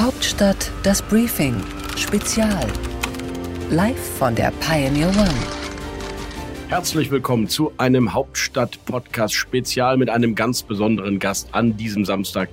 Hauptstadt das Briefing Spezial. Live von der Pioneer One. Herzlich willkommen zu einem Hauptstadt-Podcast Spezial mit einem ganz besonderen Gast an diesem Samstag,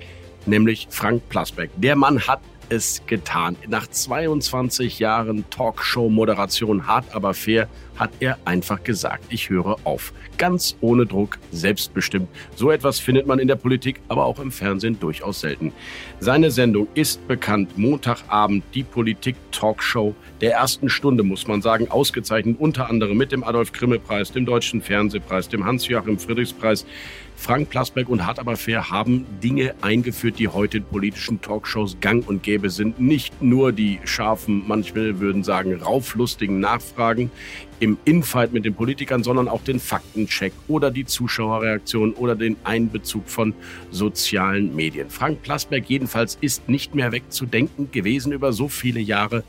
nämlich Frank Plasberg. Der Mann hat es getan. Nach 22 Jahren Talkshow-Moderation hart aber fair hat er einfach gesagt, ich höre auf. Ganz ohne Druck, selbstbestimmt. So etwas findet man in der Politik, aber auch im Fernsehen durchaus selten. Seine Sendung ist bekannt. Montagabend die Politik-Talkshow der ersten Stunde, muss man sagen, ausgezeichnet unter anderem mit dem Adolf-Grimme-Preis, dem Deutschen Fernsehpreis, dem Hans-Joachim Friedrichs-Preis. Frank Plasberg und Hart aber fair haben Dinge eingeführt, die heute in politischen Talkshows gang und gäbe sind. Nicht nur die scharfen, manchmal würden sagen, rauflustigen Nachfragen im Infight mit den Politikern, sondern auch den Faktencheck oder die Zuschauerreaktion oder den Einbezug von sozialen Medien. Frank Plasberg jedenfalls ist nicht mehr wegzudenken gewesen über so viele Jahre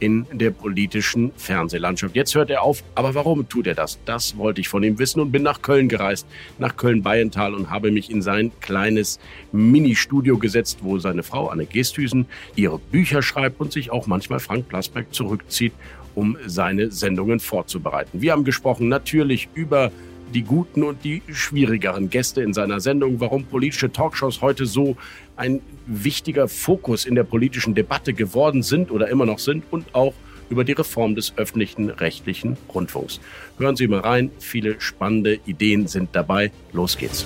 in der politischen Fernsehlandschaft. Jetzt hört er auf, aber warum tut er das? Das wollte ich von ihm wissen und bin nach Köln gereist, nach Köln-Bayental und habe mich in sein kleines Mini-Studio gesetzt, wo seine Frau Anne Gesthüsen ihre Bücher schreibt und sich auch manchmal Frank Plasberg zurückzieht, um seine Sendungen vorzubereiten. Wir haben gesprochen natürlich über die guten und die schwierigeren Gäste in seiner Sendung, warum politische Talkshows heute so ein wichtiger Fokus in der politischen Debatte geworden sind oder immer noch sind und auch über die Reform des öffentlichen rechtlichen Rundfunks. Hören Sie mal rein, viele spannende Ideen sind dabei. Los geht's.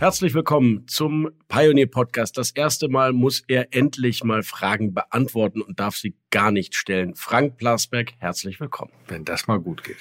Herzlich willkommen zum Pioneer Podcast. Das erste Mal muss er endlich mal Fragen beantworten und darf sie gar nicht stellen. Frank Plasberg, herzlich willkommen. Wenn das mal gut geht.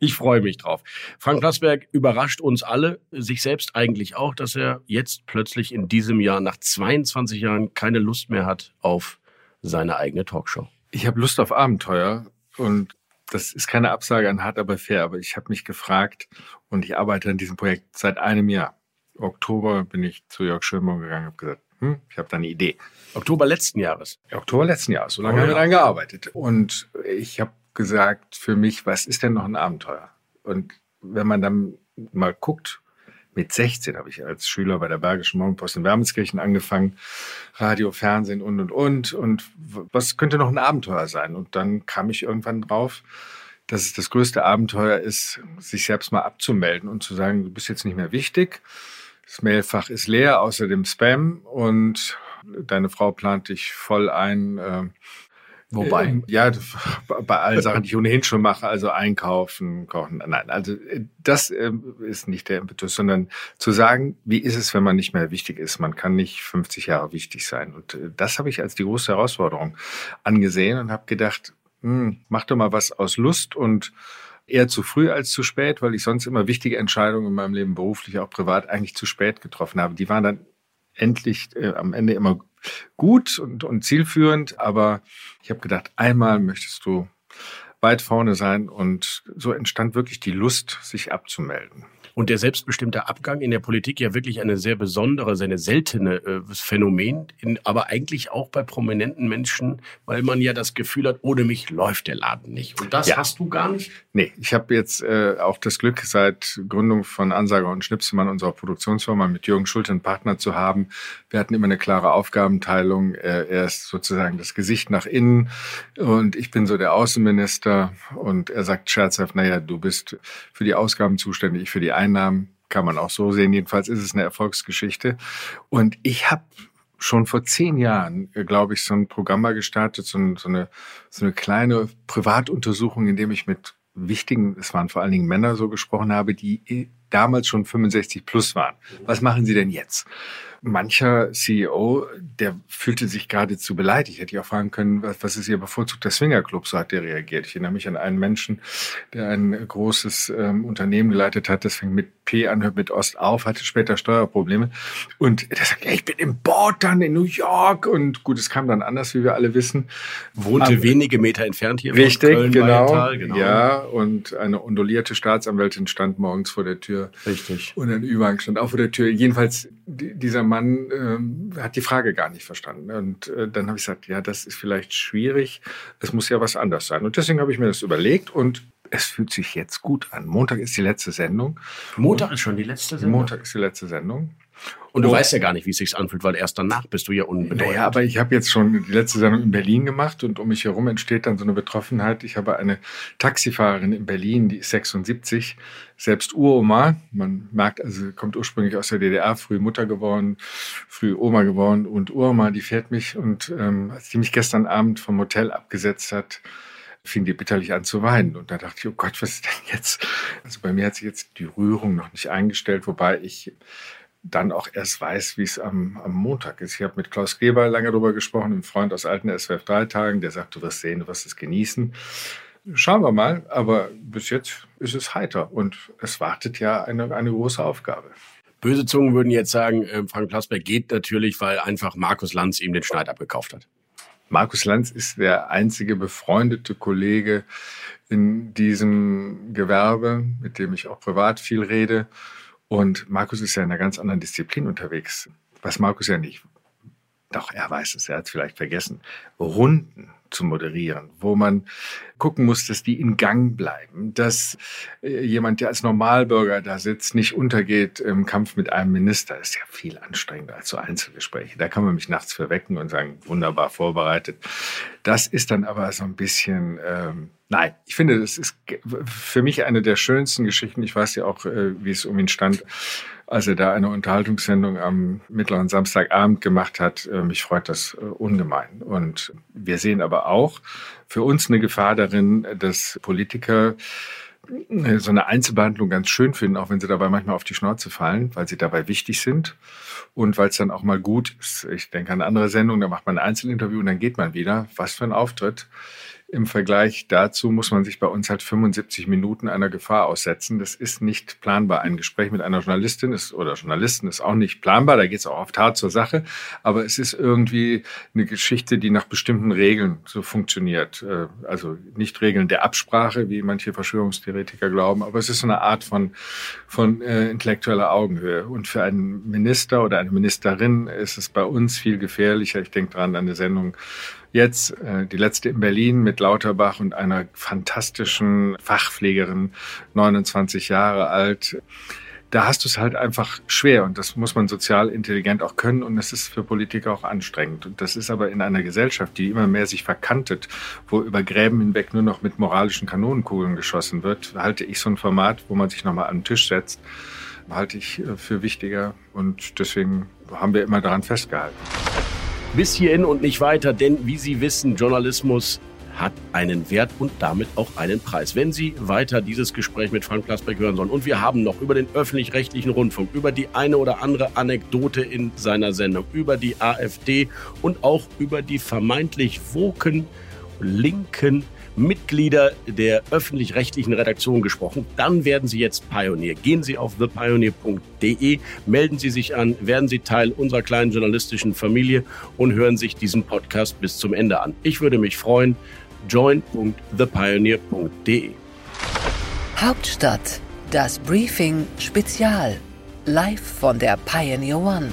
Ich freue mich drauf. Frank Plasberg überrascht uns alle, sich selbst eigentlich auch, dass er jetzt plötzlich in diesem Jahr nach 22 Jahren keine Lust mehr hat auf seine eigene Talkshow. Ich habe Lust auf Abenteuer und das ist keine Absage an hart, aber fair. Aber ich habe mich gefragt und ich arbeite an diesem Projekt seit einem Jahr. Oktober bin ich zu Jörg Schönbaum gegangen und habe gesagt, hm, ich habe da eine Idee. Oktober letzten Jahres. Oktober letzten Jahres, so lange oh, haben wir daran gearbeitet. Und ich habe gesagt für mich, was ist denn noch ein Abenteuer? Und wenn man dann mal guckt, mit 16 habe ich als Schüler bei der Bergischen Morgenpost in Wermelskirchen angefangen, Radio, Fernsehen und, und, und. Und was könnte noch ein Abenteuer sein? Und dann kam ich irgendwann drauf, dass es das größte Abenteuer ist, sich selbst mal abzumelden und zu sagen, du bist jetzt nicht mehr wichtig. Das Mailfach ist leer, außer dem Spam und deine Frau plant dich voll ein, äh, Wobei? Ähm, ja, bei allen Sachen, die ich ohnehin schon mache, also einkaufen, kochen. Nein, also äh, das äh, ist nicht der Impetus, sondern zu sagen, wie ist es, wenn man nicht mehr wichtig ist? Man kann nicht 50 Jahre wichtig sein. Und äh, das habe ich als die große Herausforderung angesehen und habe gedacht, hm, mach doch mal was aus Lust und eher zu früh als zu spät, weil ich sonst immer wichtige Entscheidungen in meinem Leben beruflich, auch privat, eigentlich zu spät getroffen habe. Die waren dann endlich äh, am Ende immer gut und, und zielführend, aber ich habe gedacht, einmal möchtest du weit vorne sein und so entstand wirklich die Lust, sich abzumelden. Und der selbstbestimmte Abgang in der Politik ja wirklich eine sehr besondere, sehr seltene äh, Phänomen, in, aber eigentlich auch bei prominenten Menschen, weil man ja das Gefühl hat, ohne mich läuft der Laden nicht. Und das ja. hast du gar nicht? Nee, ich habe jetzt äh, auch das Glück, seit Gründung von Ansager und Schnipselmann, unserer Produktionsfirma, mit Jürgen Schulte einen Partner zu haben. Wir hatten immer eine klare Aufgabenteilung. Äh, er ist sozusagen das Gesicht nach innen und ich bin so der Außenminister und er sagt scherzhaft, naja, du bist für die Ausgaben zuständig, ich für die Einnahmen kann man auch so sehen. Jedenfalls ist es eine Erfolgsgeschichte. Und ich habe schon vor zehn Jahren, äh, glaube ich, so ein Programm mal gestartet, so, so, eine, so eine kleine Privatuntersuchung, in dem ich mit wichtigen, es waren vor allen Dingen Männer so gesprochen habe, die damals schon 65 plus waren. Was machen sie denn jetzt? Mancher CEO, der fühlte sich geradezu beleidigt. Hätte ich auch fragen können, was, was ist Ihr bevorzugter Swingerclub? So hat der reagiert. Ich erinnere mich an einen Menschen, der ein großes ähm, Unternehmen geleitet hat, das fängt mit P an, hört mit Ost auf, hatte später Steuerprobleme. Und der sagt, ja, ich bin im Board dann in New York. Und gut, es kam dann anders, wie wir alle wissen. Wohnte Aber, wenige Meter entfernt hier richtig, von Köln, genau, genau. Ja, und eine ondulierte Staatsanwältin stand morgens vor der Tür. Richtig. Und ein Ü-Wagen stand auch vor der Tür. Jedenfalls, dieser Mann ähm, hat die Frage gar nicht verstanden. Und äh, dann habe ich gesagt, ja, das ist vielleicht schwierig. Es muss ja was anders sein. Und deswegen habe ich mir das überlegt und Es fühlt sich jetzt gut an. Montag ist die letzte Sendung. Montag ist schon die letzte Sendung? Montag ist die letzte Sendung. Und du oh. weißt ja gar nicht, wie es sich anfühlt, weil erst danach bist du ja unbedeutend. Ja, aber ich habe jetzt schon die letzte Sendung in Berlin gemacht und um mich herum entsteht dann so eine Betroffenheit. Ich habe eine Taxifahrerin in Berlin, die ist 76, selbst Uroma. Man merkt also, kommt ursprünglich aus der DDR, früh Mutter geworden, früh Oma geworden und Uroma, die fährt mich und ähm, als die mich gestern Abend vom Hotel abgesetzt hat, fing die bitterlich an zu weinen. Und da dachte ich, oh Gott, was ist denn jetzt? Also bei mir hat sich jetzt die Rührung noch nicht eingestellt, wobei ich dann auch erst weiß, wie es am, am Montag ist. Ich habe mit Klaus Geber lange darüber gesprochen, einem Freund aus alten SWF 3 Tagen, der sagt, du wirst sehen, du wirst es genießen. Schauen wir mal, aber bis jetzt ist es heiter und es wartet ja eine, eine große Aufgabe. Böse Zungen würden jetzt sagen, äh, Frank Plasberg geht natürlich, weil einfach Markus Lanz ihm den Schneid abgekauft hat. Markus Lanz ist der einzige befreundete Kollege in diesem Gewerbe, mit dem ich auch privat viel rede. Und Markus ist ja in einer ganz anderen Disziplin unterwegs. Was Markus ja nicht, doch er weiß es, er hat es vielleicht vergessen, Runden zu moderieren, wo man gucken muss, dass die in Gang bleiben, dass äh, jemand, der als Normalbürger da sitzt, nicht untergeht im Kampf mit einem Minister. Ist ja viel anstrengender als so Einzelgespräche. Da kann man mich nachts verwecken und sagen, wunderbar vorbereitet. Das ist dann aber so ein bisschen, ähm, nein, ich finde, das ist für mich eine der schönsten Geschichten. Ich weiß ja auch, äh, wie es um ihn stand als er da eine Unterhaltungssendung am mittleren Samstagabend gemacht hat. Äh, mich freut das äh, ungemein. Und wir sehen aber auch für uns eine Gefahr darin, dass Politiker so eine Einzelbehandlung ganz schön finden, auch wenn sie dabei manchmal auf die Schnauze fallen, weil sie dabei wichtig sind und weil es dann auch mal gut ist. Ich denke an andere Sendung, da macht man ein Einzelinterview und dann geht man wieder. Was für ein Auftritt. Im Vergleich dazu muss man sich bei uns halt 75 Minuten einer Gefahr aussetzen. Das ist nicht planbar. Ein Gespräch mit einer Journalistin ist oder Journalisten ist auch nicht planbar. Da geht es auch oft hart zur Sache. Aber es ist irgendwie eine Geschichte, die nach bestimmten Regeln so funktioniert. Äh, also nicht Regeln der Absprache, wie manche Verschwörungstheoretiker glauben, aber es ist eine Art von, von äh, intellektueller Augenhöhe. Und für einen Minister oder eine Ministerin ist es bei uns viel gefährlicher. Ich denke dran an eine Sendung Jetzt äh, die letzte in Berlin mit Lauterbach und einer fantastischen Fachpflegerin, 29 Jahre alt. Da hast du es halt einfach schwer und das muss man sozial intelligent auch können und es ist für Politiker auch anstrengend. Und das ist aber in einer Gesellschaft, die immer mehr sich verkantet, wo über Gräben hinweg nur noch mit moralischen Kanonenkugeln geschossen wird, halte ich so ein Format, wo man sich nochmal an den Tisch setzt, halte ich äh, für wichtiger und deswegen haben wir immer daran festgehalten bis hierhin und nicht weiter, denn wie Sie wissen, Journalismus hat einen Wert und damit auch einen Preis. Wenn Sie weiter dieses Gespräch mit Frank Plasberg hören sollen und wir haben noch über den öffentlich-rechtlichen Rundfunk, über die eine oder andere Anekdote in seiner Sendung, über die AfD und auch über die vermeintlich woken linken Mitglieder der öffentlich-rechtlichen Redaktion gesprochen, dann werden Sie jetzt Pionier. Gehen Sie auf thepioneer.de, melden Sie sich an, werden Sie Teil unserer kleinen journalistischen Familie und hören sich diesen Podcast bis zum Ende an. Ich würde mich freuen. join.thepioneer.de Hauptstadt, das Briefing Spezial, live von der Pioneer One.